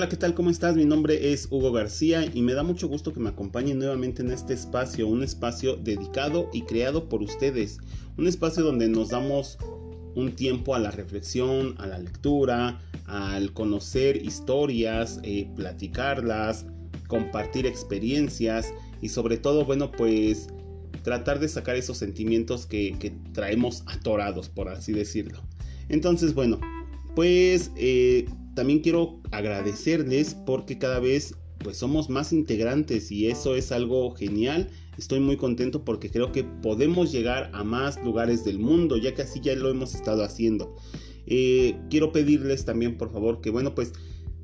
Hola, ¿qué tal? ¿Cómo estás? Mi nombre es Hugo García y me da mucho gusto que me acompañen nuevamente en este espacio, un espacio dedicado y creado por ustedes, un espacio donde nos damos un tiempo a la reflexión, a la lectura, al conocer historias, eh, platicarlas, compartir experiencias y sobre todo, bueno, pues tratar de sacar esos sentimientos que, traemos atorados, por así decirlo. Entonces, bueno, pues eh, también quiero agradecerles porque cada vez pues somos más integrantes y eso es algo genial. Estoy muy contento porque creo que podemos llegar a más lugares del mundo, ya que así ya lo hemos estado haciendo. Eh, quiero pedirles también, por favor, que bueno, pues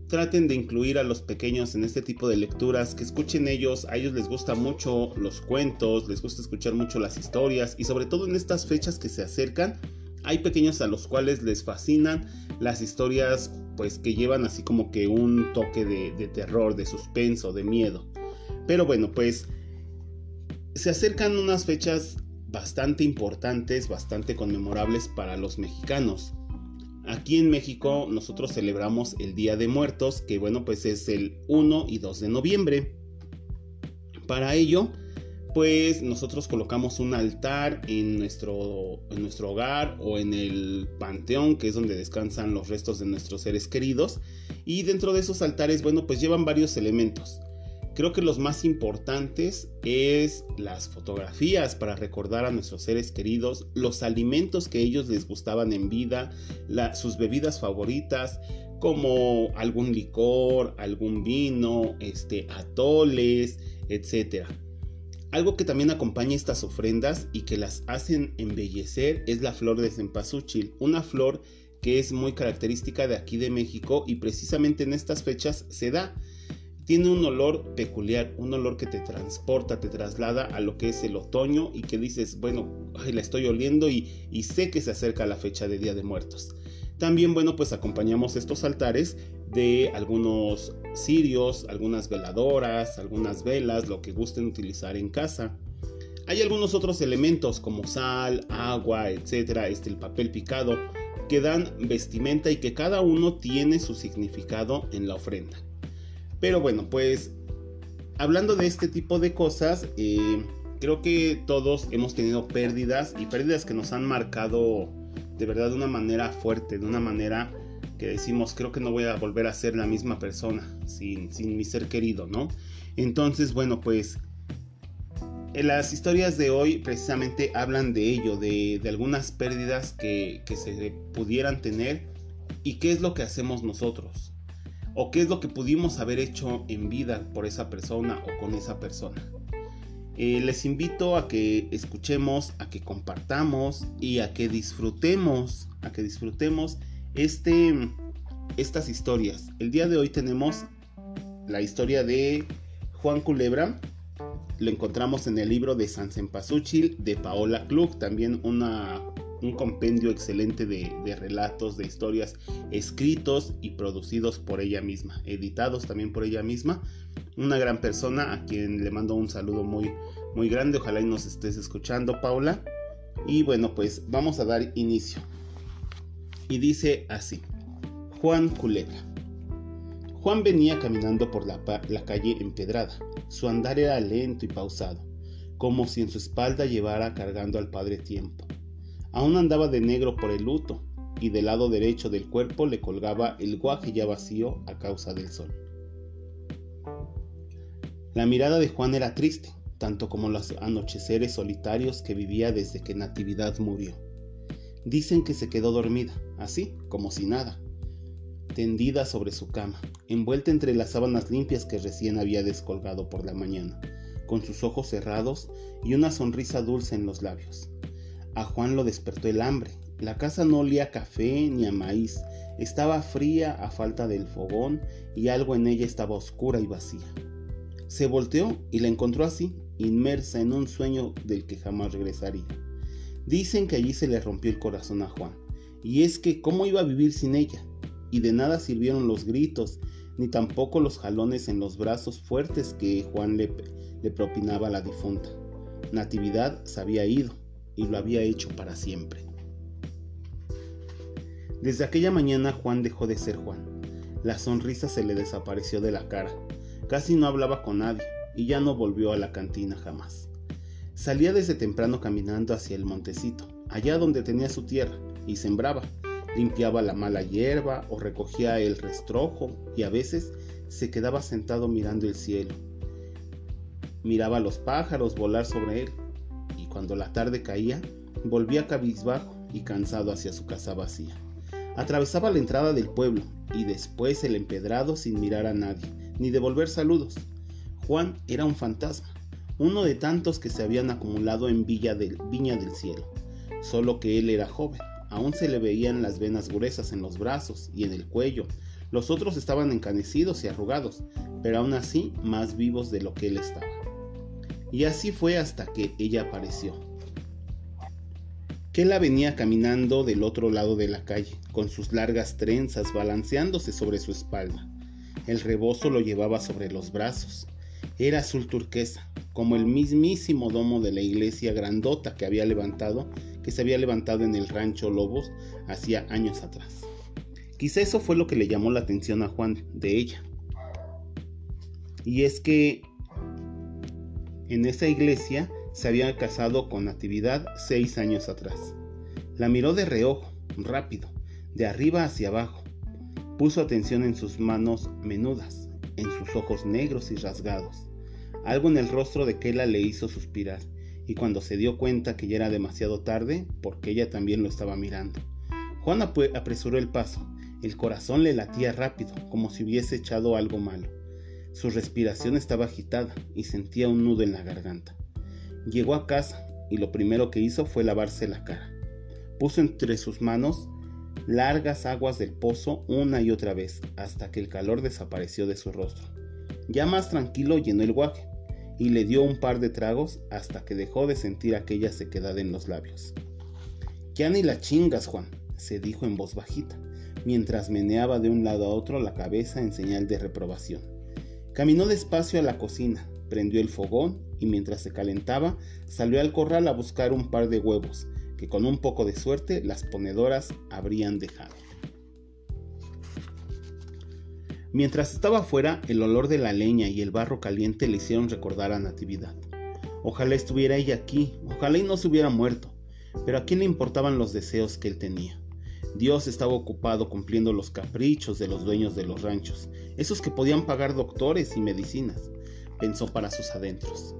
traten de incluir a los pequeños en este tipo de lecturas, que escuchen ellos, a ellos les gusta mucho los cuentos, les gusta escuchar mucho las historias y sobre todo en estas fechas que se acercan, hay pequeños a los cuales les fascinan las historias pues que llevan así como que un toque de, terror, de suspenso, de miedo. Pero bueno, pues se acercan unas fechas bastante importantes, bastante conmemorables para los mexicanos. Aquí en México nosotros celebramos el Día de Muertos, que bueno, pues es el 1 y 2 de noviembre. Para ello, pues nosotros colocamos un altar en nuestro, en nuestro hogar o en el panteón, que es donde descansan los restos de nuestros seres queridos. Y dentro de esos altares, bueno, pues llevan varios elementos. Creo que los más importantes es las fotografías para recordar a nuestros seres queridos, los alimentos que ellos les gustaban en vida, sus bebidas favoritas, como algún licor, algún vino, este, atoles, etcétera. Algo que también acompaña estas ofrendas y que las hacen embellecer es la flor de cempasúchil, una flor que es muy característica de aquí de México y precisamente en estas fechas se da. Tiene un olor peculiar, un olor que te transporta, te traslada a lo que es el otoño y que dices, bueno, la estoy oliendo y, y sé que se acerca la fecha de Día de Muertos. También, bueno, pues acompañamos estos altares de algunos cirios, algunas veladoras, algunas velas, lo que gusten utilizar en casa. Hay algunos otros elementos como sal, agua, etcétera, este el papel picado que dan vestimenta y que cada uno tiene su significado en la ofrenda. Pero bueno, pues hablando de este tipo de cosas, eh, creo que todos hemos tenido pérdidas y pérdidas que nos han marcado de verdad de una manera fuerte, de una manera que decimos, creo que no voy a volver a ser la misma persona sin, sin mi ser querido, ¿no? Entonces, bueno, pues las historias de hoy precisamente hablan de ello, de, de algunas pérdidas que, que, se pudieran tener y qué es lo que hacemos nosotros o qué es lo que pudimos haber hecho en vida por esa persona o con esa persona. Eh, les invito a que escuchemos, a que compartamos y a que disfrutemos, a que disfrutemos este, estas historias. El día de hoy tenemos la historia de Juan Culebra. Lo encontramos en el libro de San Sempasuchil de Paola Klug, también una, un compendio excelente de, relatos, de historias escritos y producidos por ella misma, editados también por ella misma una gran persona a quien le mando un saludo muy, muy grande. Ojalá y nos estés escuchando, Paula. Y bueno, pues vamos a dar inicio. Y dice así, Juan Culebra. Juan venía caminando por la, la calle empedrada. Su andar era lento y pausado, como si en su espalda llevara cargando al padre tiempo. Aún andaba de negro por el luto, y del lado derecho del cuerpo le colgaba el guaje ya vacío a causa del sol. La mirada de Juan era triste, tanto como los anocheceres solitarios que vivía desde que Natividad murió. Dicen que se quedó dormida, así como si nada, tendida sobre su cama, envuelta entre las sábanas limpias que recién había descolgado por la mañana, con sus ojos cerrados y una sonrisa dulce en los labios. A Juan lo despertó el hambre. La casa no olía a café ni a maíz, estaba fría a falta del fogón y algo en ella estaba oscura y vacía. Se volteó y la encontró así, inmersa en un sueño del que jamás regresaría. Dicen que allí se le rompió el corazón a Juan, y es que cómo iba a vivir sin ella, y de nada sirvieron los gritos, ni tampoco los jalones en los brazos fuertes que Juan le, le propinaba a la difunta. Natividad se había ido, y lo había hecho para siempre. Desde aquella mañana Juan dejó de ser Juan. La sonrisa se le desapareció de la cara. Casi no hablaba con nadie y ya no volvió a la cantina jamás. Salía desde temprano caminando hacia el montecito, allá donde tenía su tierra, y sembraba. Limpiaba la mala hierba o recogía el restrojo y a veces se quedaba sentado mirando el cielo. Miraba a los pájaros volar sobre él cuando la tarde caía volvía cabizbajo y cansado hacia su casa vacía. Atravesaba la entrada del pueblo y después el empedrado sin mirar a nadie, ni devolver saludos. Juan era un fantasma, uno de tantos que se habían acumulado en Villa del, Viña del Cielo, solo que él era joven, aún se le veían las venas gruesas en los brazos y en el cuello, los otros estaban encanecidos y arrugados, pero aún así más vivos de lo que él estaba. Y así fue hasta que ella apareció. Kela venía caminando del otro lado de la calle, con sus largas trenzas balanceándose sobre su espalda. El rebozo lo llevaba sobre los brazos. Era azul turquesa, como el mismísimo domo de la iglesia grandota que había levantado, que se había levantado en el rancho Lobos hacía años atrás. Quizá eso fue lo que le llamó la atención a Juan de ella. Y es que en esa iglesia se había casado con Natividad seis años atrás. La miró de reojo, rápido, de arriba hacia abajo. Puso atención en sus manos menudas, en sus ojos negros y rasgados. Algo en el rostro de Kela le hizo suspirar, y cuando se dio cuenta que ya era demasiado tarde, porque ella también lo estaba mirando. Juan apresuró el paso, el corazón le latía rápido, como si hubiese echado algo malo. Su respiración estaba agitada y sentía un nudo en la garganta. Llegó a casa y lo primero que hizo fue lavarse la cara. Puso entre sus manos largas aguas del pozo una y otra vez hasta que el calor desapareció de su rostro. Ya más tranquilo llenó el guaje y le dio un par de tragos hasta que dejó de sentir aquella sequedad en los labios. Ya ni la chingas, Juan, se dijo en voz bajita, mientras meneaba de un lado a otro la cabeza en señal de reprobación. Caminó despacio a la cocina, prendió el fogón y mientras se calentaba salió al corral a buscar un par de huevos que con un poco de suerte las ponedoras habrían dejado. Mientras estaba afuera, el olor de la leña y el barro caliente le hicieron recordar a Natividad. Ojalá estuviera ella aquí, ojalá y no se hubiera muerto, pero a quién le importaban los deseos que él tenía. Dios estaba ocupado cumpliendo los caprichos de los dueños de los ranchos, esos que podían pagar doctores y medicinas, pensó para sus adentros.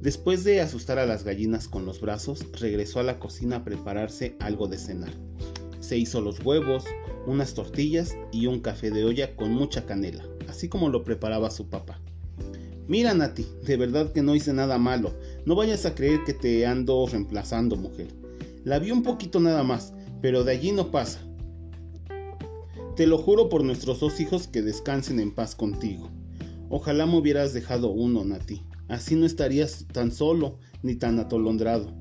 Después de asustar a las gallinas con los brazos, regresó a la cocina a prepararse algo de cenar. Se hizo los huevos, unas tortillas y un café de olla con mucha canela, así como lo preparaba su papá. Mira, Nati, de verdad que no hice nada malo. No vayas a creer que te ando reemplazando, mujer. La vi un poquito nada más, pero de allí no pasa. Te lo juro por nuestros dos hijos que descansen en paz contigo. Ojalá me hubieras dejado uno, Nati. Así no estarías tan solo ni tan atolondrado.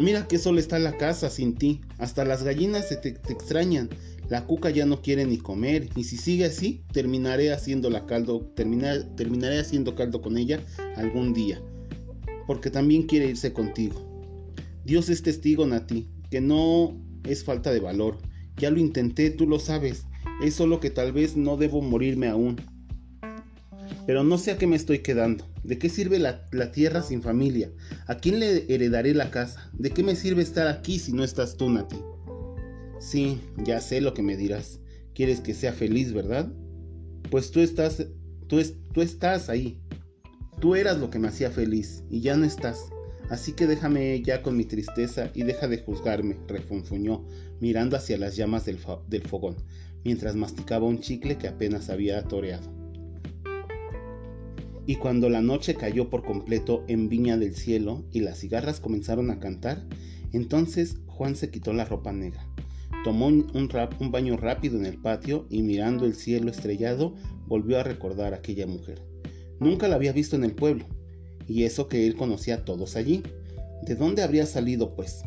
Mira que solo está la casa sin ti. Hasta las gallinas se te, extrañan. La cuca ya no quiere ni comer. Y si sigue así, terminaré haciendo caldo. terminaré haciendo caldo con ella algún día. Porque también quiere irse contigo. Dios es testigo, Nati, que no es falta de valor. Ya lo intenté, tú lo sabes. Es solo que tal vez no debo morirme aún. Pero no sé a qué me estoy quedando. ¿De qué sirve la, tierra sin familia? ¿A quién le heredaré la casa? ¿De qué me sirve estar aquí si no estás tú, Nati? Sí, ya sé lo que me dirás. Quieres que sea feliz, ¿verdad? Pues tú estás, tú, tú estás ahí. Tú eras lo que me hacía feliz y ya no estás. Así que déjame ya con mi tristeza y deja de juzgarme, refunfuñó, mirando hacia las llamas del, fogón, mientras masticaba un chicle que apenas había toreado. Y cuando la noche cayó por completo en Viña del Cielo y las cigarras comenzaron a cantar, entonces Juan se quitó la ropa negra, tomó un, un baño rápido en el patio y mirando el cielo estrellado volvió a recordar a aquella mujer. Nunca la había visto en el pueblo, y eso que él conocía a todos allí. ¿De dónde habría salido, pues?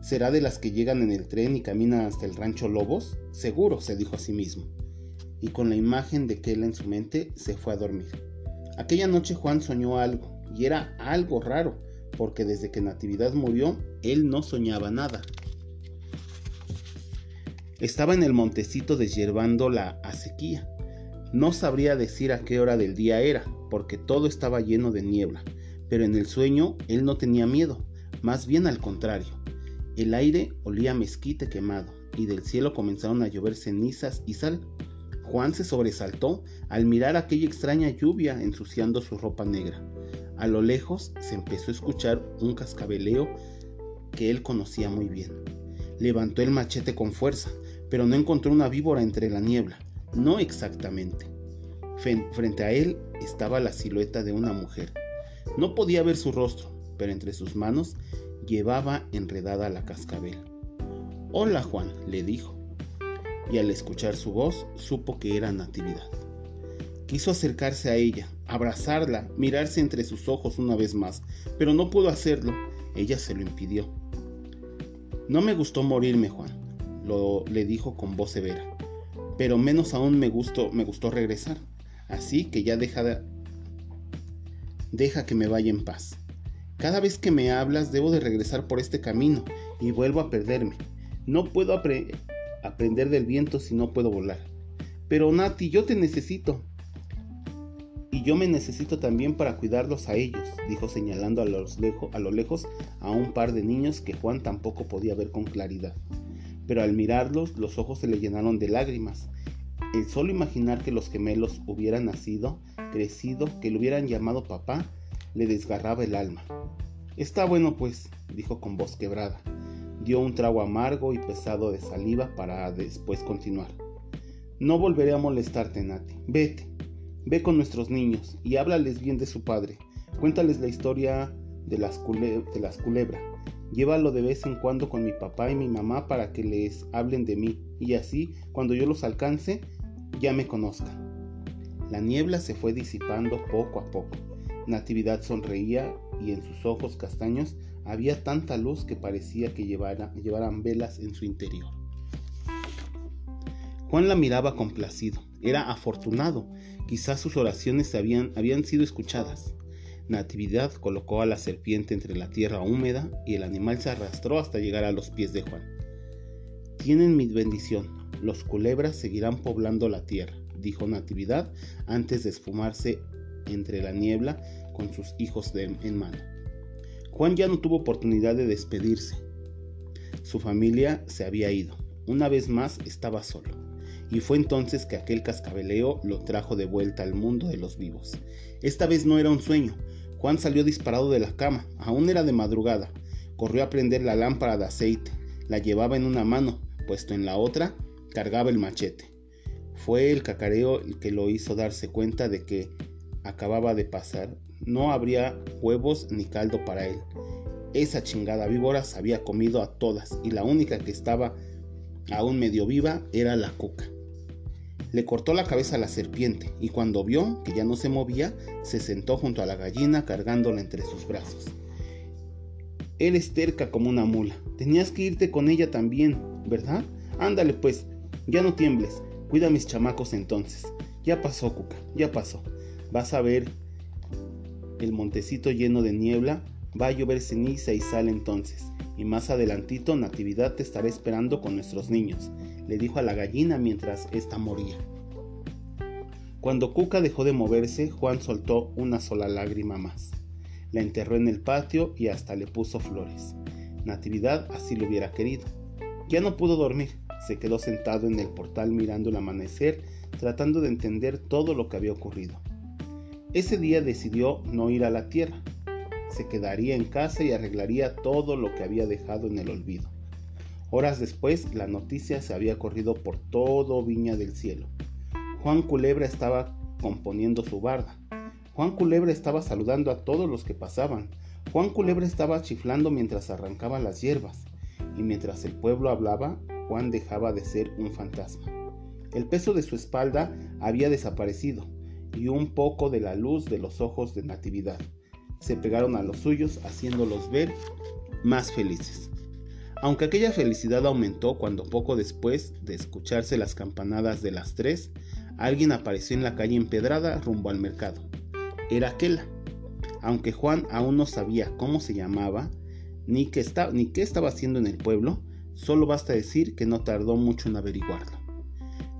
¿Será de las que llegan en el tren y caminan hasta el rancho Lobos? Seguro, se dijo a sí mismo. Y con la imagen de Kela en su mente se fue a dormir. Aquella noche Juan soñó algo, y era algo raro, porque desde que Natividad murió, él no soñaba nada. Estaba en el montecito deshiervando la acequia. No sabría decir a qué hora del día era, porque todo estaba lleno de niebla, pero en el sueño él no tenía miedo, más bien al contrario. El aire olía mezquite quemado, y del cielo comenzaron a llover cenizas y sal. Juan se sobresaltó al mirar aquella extraña lluvia ensuciando su ropa negra. A lo lejos se empezó a escuchar un cascabeleo que él conocía muy bien. Levantó el machete con fuerza, pero no encontró una víbora entre la niebla. No exactamente. Frente a él estaba la silueta de una mujer. No podía ver su rostro, pero entre sus manos llevaba enredada la cascabel. Hola Juan, le dijo y al escuchar su voz supo que era Natividad. Quiso acercarse a ella, abrazarla, mirarse entre sus ojos una vez más, pero no pudo hacerlo. Ella se lo impidió. No me gustó morirme, Juan, le dijo con voz severa. Pero menos aún me gustó, me gustó regresar. Así que ya deja deja que me vaya en paz. Cada vez que me hablas debo de regresar por este camino y vuelvo a perderme. No puedo aprender del viento si no puedo volar. Pero Nati, yo te necesito. Y yo me necesito también para cuidarlos a ellos, dijo señalando a, los a lo lejos a un par de niños que Juan tampoco podía ver con claridad. Pero al mirarlos los ojos se le llenaron de lágrimas. El solo imaginar que los gemelos hubieran nacido, crecido, que lo hubieran llamado papá, le desgarraba el alma. Está bueno pues, dijo con voz quebrada dio un trago amargo y pesado de saliva para después continuar. No volveré a molestarte, Nati. Vete. Ve con nuestros niños y háblales bien de su padre. Cuéntales la historia de las, de las culebras. Llévalo de vez en cuando con mi papá y mi mamá para que les hablen de mí y así, cuando yo los alcance, ya me conozcan. La niebla se fue disipando poco a poco. Natividad sonreía y en sus ojos castaños había tanta luz que parecía que llevaran velas en su interior. Juan la miraba complacido. Era afortunado. Quizás sus oraciones habían, habían sido escuchadas. Natividad colocó a la serpiente entre la tierra húmeda y el animal se arrastró hasta llegar a los pies de Juan. Tienen mi bendición. Los culebras seguirán poblando la tierra, dijo Natividad antes de esfumarse entre la niebla con sus hijos en mano. Juan ya no tuvo oportunidad de despedirse. Su familia se había ido. Una vez más estaba solo. Y fue entonces que aquel cascabeleo lo trajo de vuelta al mundo de los vivos. Esta vez no era un sueño. Juan salió disparado de la cama. Aún era de madrugada. Corrió a prender la lámpara de aceite. La llevaba en una mano, puesto en la otra cargaba el machete. Fue el cacareo el que lo hizo darse cuenta de que acababa de pasar no habría huevos ni caldo para él. Esa chingada víbora se había comido a todas y la única que estaba aún medio viva era la cuca. Le cortó la cabeza a la serpiente y cuando vio que ya no se movía, se sentó junto a la gallina cargándola entre sus brazos. Eres terca como una mula. Tenías que irte con ella también, ¿verdad? Ándale pues, ya no tiembles. Cuida a mis chamacos entonces. Ya pasó, Cuca, ya pasó. Vas a ver el montecito lleno de niebla, va a llover ceniza y sal entonces, y más adelantito Natividad te estará esperando con nuestros niños, le dijo a la gallina mientras ésta moría. Cuando Cuca dejó de moverse, Juan soltó una sola lágrima más. La enterró en el patio y hasta le puso flores. Natividad así lo hubiera querido. Ya no pudo dormir, se quedó sentado en el portal mirando el amanecer, tratando de entender todo lo que había ocurrido. Ese día decidió no ir a la tierra. Se quedaría en casa y arreglaría todo lo que había dejado en el olvido. Horas después, la noticia se había corrido por todo Viña del Cielo. Juan Culebra estaba componiendo su barda. Juan Culebra estaba saludando a todos los que pasaban. Juan Culebra estaba chiflando mientras arrancaba las hierbas. Y mientras el pueblo hablaba, Juan dejaba de ser un fantasma. El peso de su espalda había desaparecido y un poco de la luz de los ojos de Natividad. Se pegaron a los suyos haciéndolos ver más felices. Aunque aquella felicidad aumentó cuando poco después de escucharse las campanadas de las tres, alguien apareció en la calle empedrada rumbo al mercado. Era Aquela. Aunque Juan aún no sabía cómo se llamaba, ni qué, ni qué estaba haciendo en el pueblo, Solo basta decir que no tardó mucho en averiguarlo.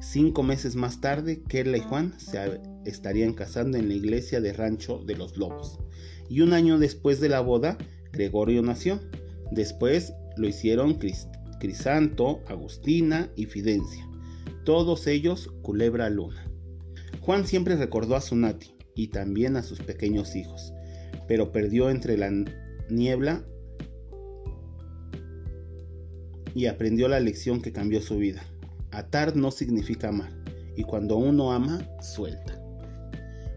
Cinco meses más tarde, Kerla y Juan se estarían casando en la iglesia de Rancho de los Lobos. Y un año después de la boda, Gregorio nació. Después lo hicieron Crisanto, Agustina y Fidencia. Todos ellos culebra luna. Juan siempre recordó a su Nati y también a sus pequeños hijos, pero perdió entre la niebla y aprendió la lección que cambió su vida. Atar no significa amar, y cuando uno ama, suelta.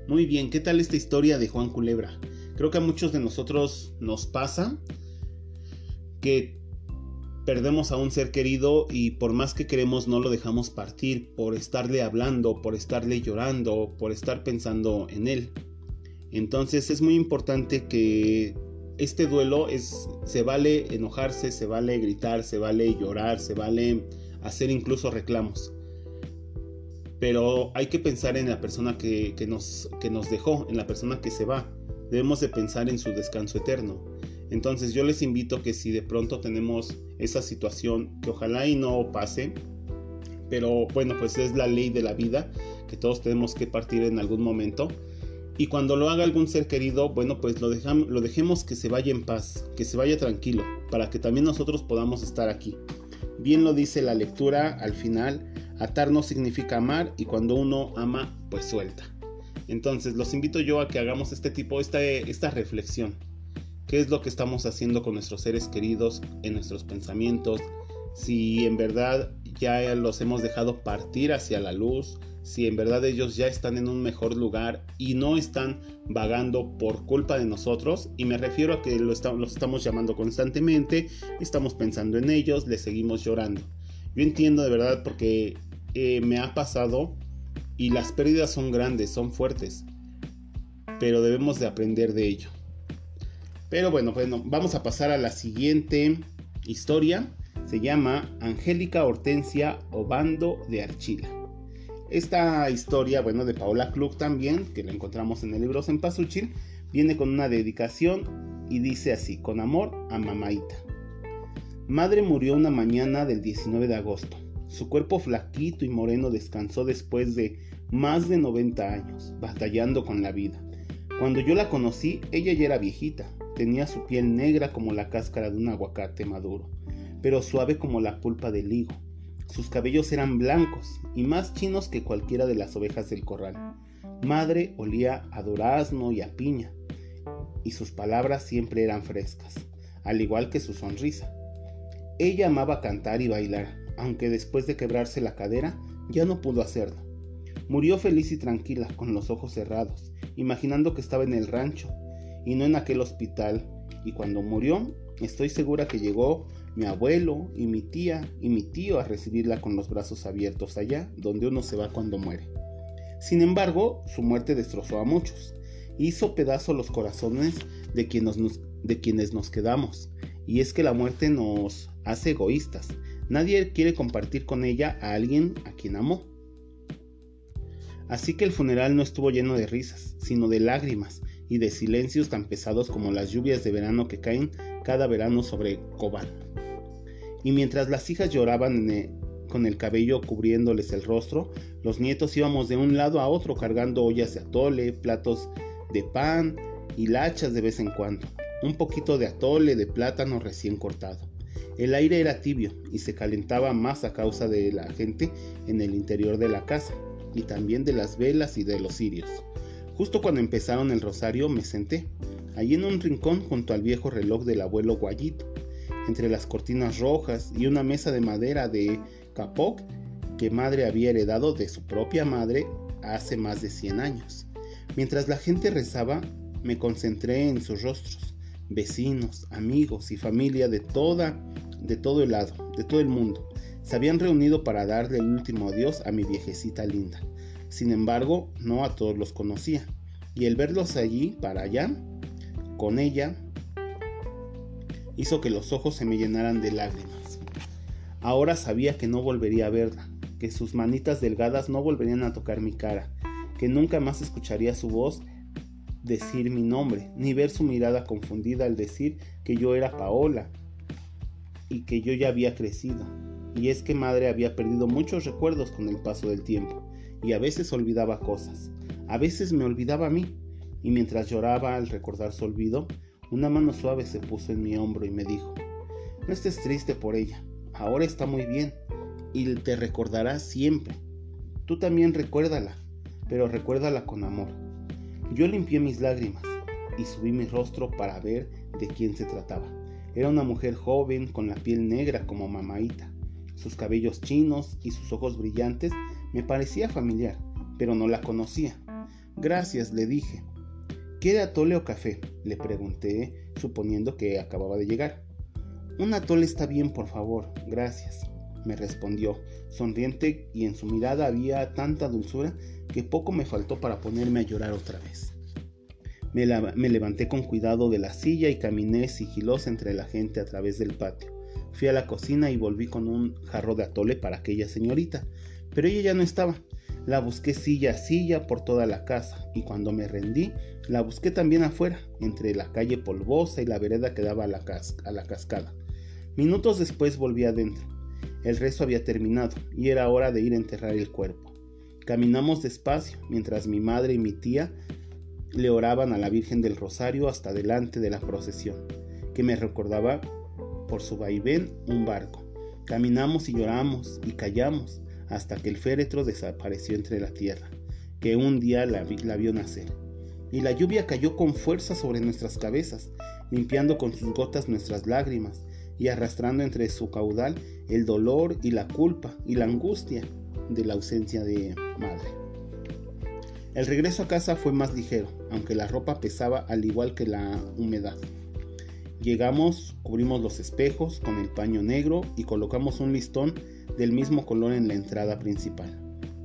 Muy bien, ¿qué tal esta historia de Juan Culebra? Creo que a muchos de nosotros nos pasa que perdemos a un ser querido y por más que queremos no lo dejamos partir por estarle hablando, por estarle llorando, por estar pensando en él. Entonces es muy importante que este duelo es se vale enojarse, se vale gritar, se vale llorar, se vale hacer incluso reclamos. Pero hay que pensar en la persona que, nos, que nos dejó, en la persona que se va. Debemos de pensar en su descanso eterno. Entonces yo les invito que si de pronto tenemos esa situación, que ojalá y no pase, pero bueno, pues es la ley de la vida, que todos tenemos que partir en algún momento. Y cuando lo haga algún ser querido, bueno, pues lo, dejamos, lo dejemos que se vaya en paz, que se vaya tranquilo, para que también nosotros podamos estar aquí. Bien lo dice la lectura al final, atar no significa amar y cuando uno ama, pues suelta. Entonces los invito yo a que hagamos este tipo, esta, esta reflexión. ¿Qué es lo que estamos haciendo con nuestros seres queridos en nuestros pensamientos? Si en verdad ya los hemos dejado partir hacia la luz, si en verdad ellos ya están en un mejor lugar y no están vagando por culpa de nosotros, y me refiero a que los estamos llamando constantemente, estamos pensando en ellos, les seguimos llorando. Yo entiendo de verdad porque eh, me ha pasado y las pérdidas son grandes, son fuertes, pero debemos de aprender de ello. Pero bueno, bueno, vamos a pasar a la siguiente historia. Se llama Angélica Hortensia Obando de Archila. Esta historia, bueno, de Paola Klug también, que la encontramos en el libro Sempasuchil, viene con una dedicación y dice así, con amor a Mamaita. Madre murió una mañana del 19 de agosto. Su cuerpo flaquito y moreno descansó después de más de 90 años, batallando con la vida. Cuando yo la conocí, ella ya era viejita, tenía su piel negra como la cáscara de un aguacate maduro, pero suave como la pulpa del higo sus cabellos eran blancos y más chinos que cualquiera de las ovejas del corral. Madre olía a durazno y a piña, y sus palabras siempre eran frescas, al igual que su sonrisa. Ella amaba cantar y bailar, aunque después de quebrarse la cadera ya no pudo hacerlo. Murió feliz y tranquila, con los ojos cerrados, imaginando que estaba en el rancho y no en aquel hospital, y cuando murió, estoy segura que llegó mi abuelo y mi tía y mi tío a recibirla con los brazos abiertos allá, donde uno se va cuando muere. Sin embargo, su muerte destrozó a muchos, hizo pedazo los corazones de quienes, nos, de quienes nos quedamos, y es que la muerte nos hace egoístas. Nadie quiere compartir con ella a alguien a quien amó. Así que el funeral no estuvo lleno de risas, sino de lágrimas y de silencios tan pesados como las lluvias de verano que caen cada verano sobre Cobán. Y mientras las hijas lloraban con el cabello cubriéndoles el rostro, los nietos íbamos de un lado a otro cargando ollas de atole, platos de pan y lachas de vez en cuando, un poquito de atole de plátano recién cortado. El aire era tibio y se calentaba más a causa de la gente en el interior de la casa y también de las velas y de los cirios. Justo cuando empezaron el rosario me senté, allí en un rincón junto al viejo reloj del abuelo Guayito, entre las cortinas rojas y una mesa de madera de capoc que madre había heredado de su propia madre hace más de 100 años. Mientras la gente rezaba, me concentré en sus rostros, vecinos, amigos y familia de toda de todo el lado, de todo el mundo. Se habían reunido para darle el último adiós a mi viejecita linda. Sin embargo, no a todos los conocía, y el verlos allí para allá, con ella, hizo que los ojos se me llenaran de lágrimas. Ahora sabía que no volvería a verla, que sus manitas delgadas no volverían a tocar mi cara, que nunca más escucharía su voz decir mi nombre, ni ver su mirada confundida al decir que yo era Paola, y que yo ya había crecido. Y es que madre había perdido muchos recuerdos con el paso del tiempo y a veces olvidaba cosas. A veces me olvidaba a mí y mientras lloraba al recordar su olvido, una mano suave se puso en mi hombro y me dijo, no estés triste por ella, ahora está muy bien y te recordará siempre. Tú también recuérdala, pero recuérdala con amor. Yo limpié mis lágrimas y subí mi rostro para ver de quién se trataba. Era una mujer joven con la piel negra como mamaita. Sus cabellos chinos y sus ojos brillantes me parecía familiar, pero no la conocía. Gracias, le dije. ¿Quiere atole o café? Le pregunté, suponiendo que acababa de llegar. Un atole está bien, por favor, gracias, me respondió, sonriente y en su mirada había tanta dulzura que poco me faltó para ponerme a llorar otra vez. Me, levanté con cuidado de la silla y caminé sigilosa entre la gente a través del patio. Fui a la cocina y volví con un jarro de atole para aquella señorita, pero ella ya no estaba. La busqué silla a silla por toda la casa y cuando me rendí, la busqué también afuera, entre la calle polvosa y la vereda que daba a la, cascada. Minutos después volví adentro. El rezo había terminado y era hora de ir a enterrar el cuerpo. Caminamos despacio mientras mi madre y mi tía le oraban a la Virgen del Rosario hasta delante de la procesión, que me recordaba por su vaivén un barco. Caminamos y lloramos y callamos hasta que el féretro desapareció entre la tierra, que un día la, la vio nacer. Y la lluvia cayó con fuerza sobre nuestras cabezas, limpiando con sus gotas nuestras lágrimas y arrastrando entre su caudal el dolor y la culpa y la angustia de la ausencia de madre. El regreso a casa fue más ligero, aunque la ropa pesaba al igual que la humedad. Llegamos, cubrimos los espejos con el paño negro y colocamos un listón del mismo color en la entrada principal.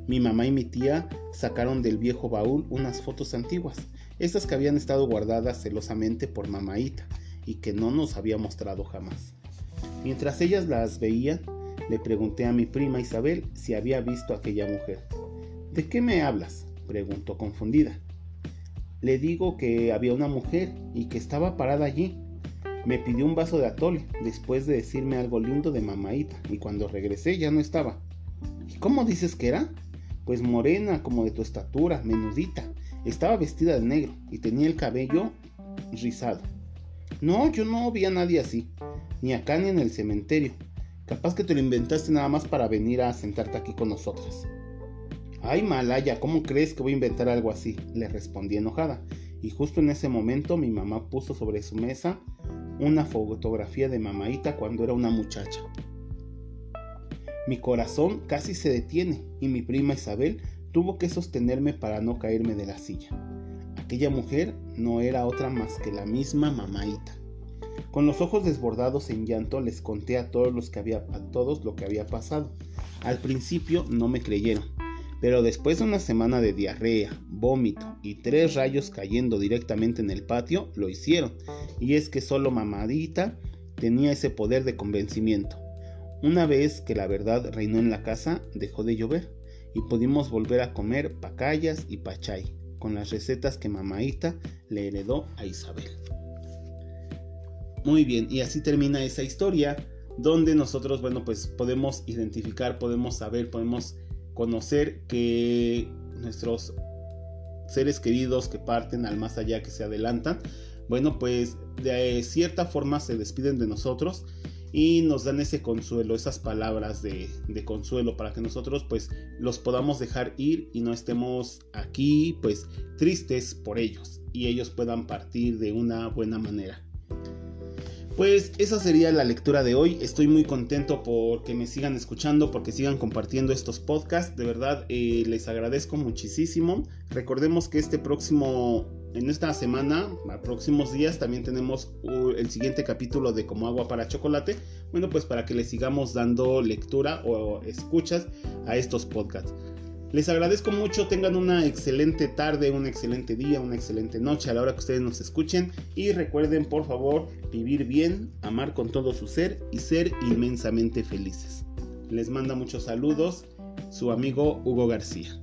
Mi mamá y mi tía sacaron del viejo baúl unas fotos antiguas, estas que habían estado guardadas celosamente por mamaita y que no nos había mostrado jamás. Mientras ellas las veían, le pregunté a mi prima Isabel si había visto a aquella mujer. ¿De qué me hablas? preguntó confundida. Le digo que había una mujer y que estaba parada allí. Me pidió un vaso de atole después de decirme algo lindo de mamaita y cuando regresé ya no estaba. ¿Y cómo dices que era? Pues morena como de tu estatura, menudita. Estaba vestida de negro y tenía el cabello rizado. No, yo no vi a nadie así ni acá ni en el cementerio. Capaz que te lo inventaste nada más para venir a sentarte aquí con nosotras. Ay, Malaya, ¿cómo crees que voy a inventar algo así? Le respondí enojada. Y justo en ese momento mi mamá puso sobre su mesa una fotografía de mamaita cuando era una muchacha. Mi corazón casi se detiene y mi prima Isabel tuvo que sostenerme para no caerme de la silla. Aquella mujer no era otra más que la misma mamaita. Con los ojos desbordados en llanto les conté a todos los que había a todos lo que había pasado. Al principio no me creyeron, pero después de una semana de diarrea, vómito y tres rayos cayendo directamente en el patio, lo hicieron. Y es que solo mamadita tenía ese poder de convencimiento. Una vez que la verdad reinó en la casa, dejó de llover y pudimos volver a comer pacayas y pachay, con las recetas que mamaita le heredó a Isabel. Muy bien, y así termina esa historia donde nosotros, bueno, pues podemos identificar, podemos saber, podemos conocer que nuestros seres queridos que parten al más allá, que se adelantan, bueno, pues de cierta forma se despiden de nosotros y nos dan ese consuelo, esas palabras de, de, consuelo para que nosotros pues los podamos dejar ir y no estemos aquí pues tristes por ellos y ellos puedan partir de una buena manera. Pues esa sería la lectura de hoy. Estoy muy contento porque me sigan escuchando, porque sigan compartiendo estos podcasts. De verdad, eh, les agradezco muchísimo. Recordemos que este próximo, en esta semana, a próximos días, también tenemos el siguiente capítulo de Como agua para chocolate. Bueno, pues para que le sigamos dando lectura o escuchas a estos podcasts. Les agradezco mucho, tengan una excelente tarde, un excelente día, una excelente noche a la hora que ustedes nos escuchen y recuerden por favor vivir bien, amar con todo su ser y ser inmensamente felices. Les manda muchos saludos su amigo Hugo García.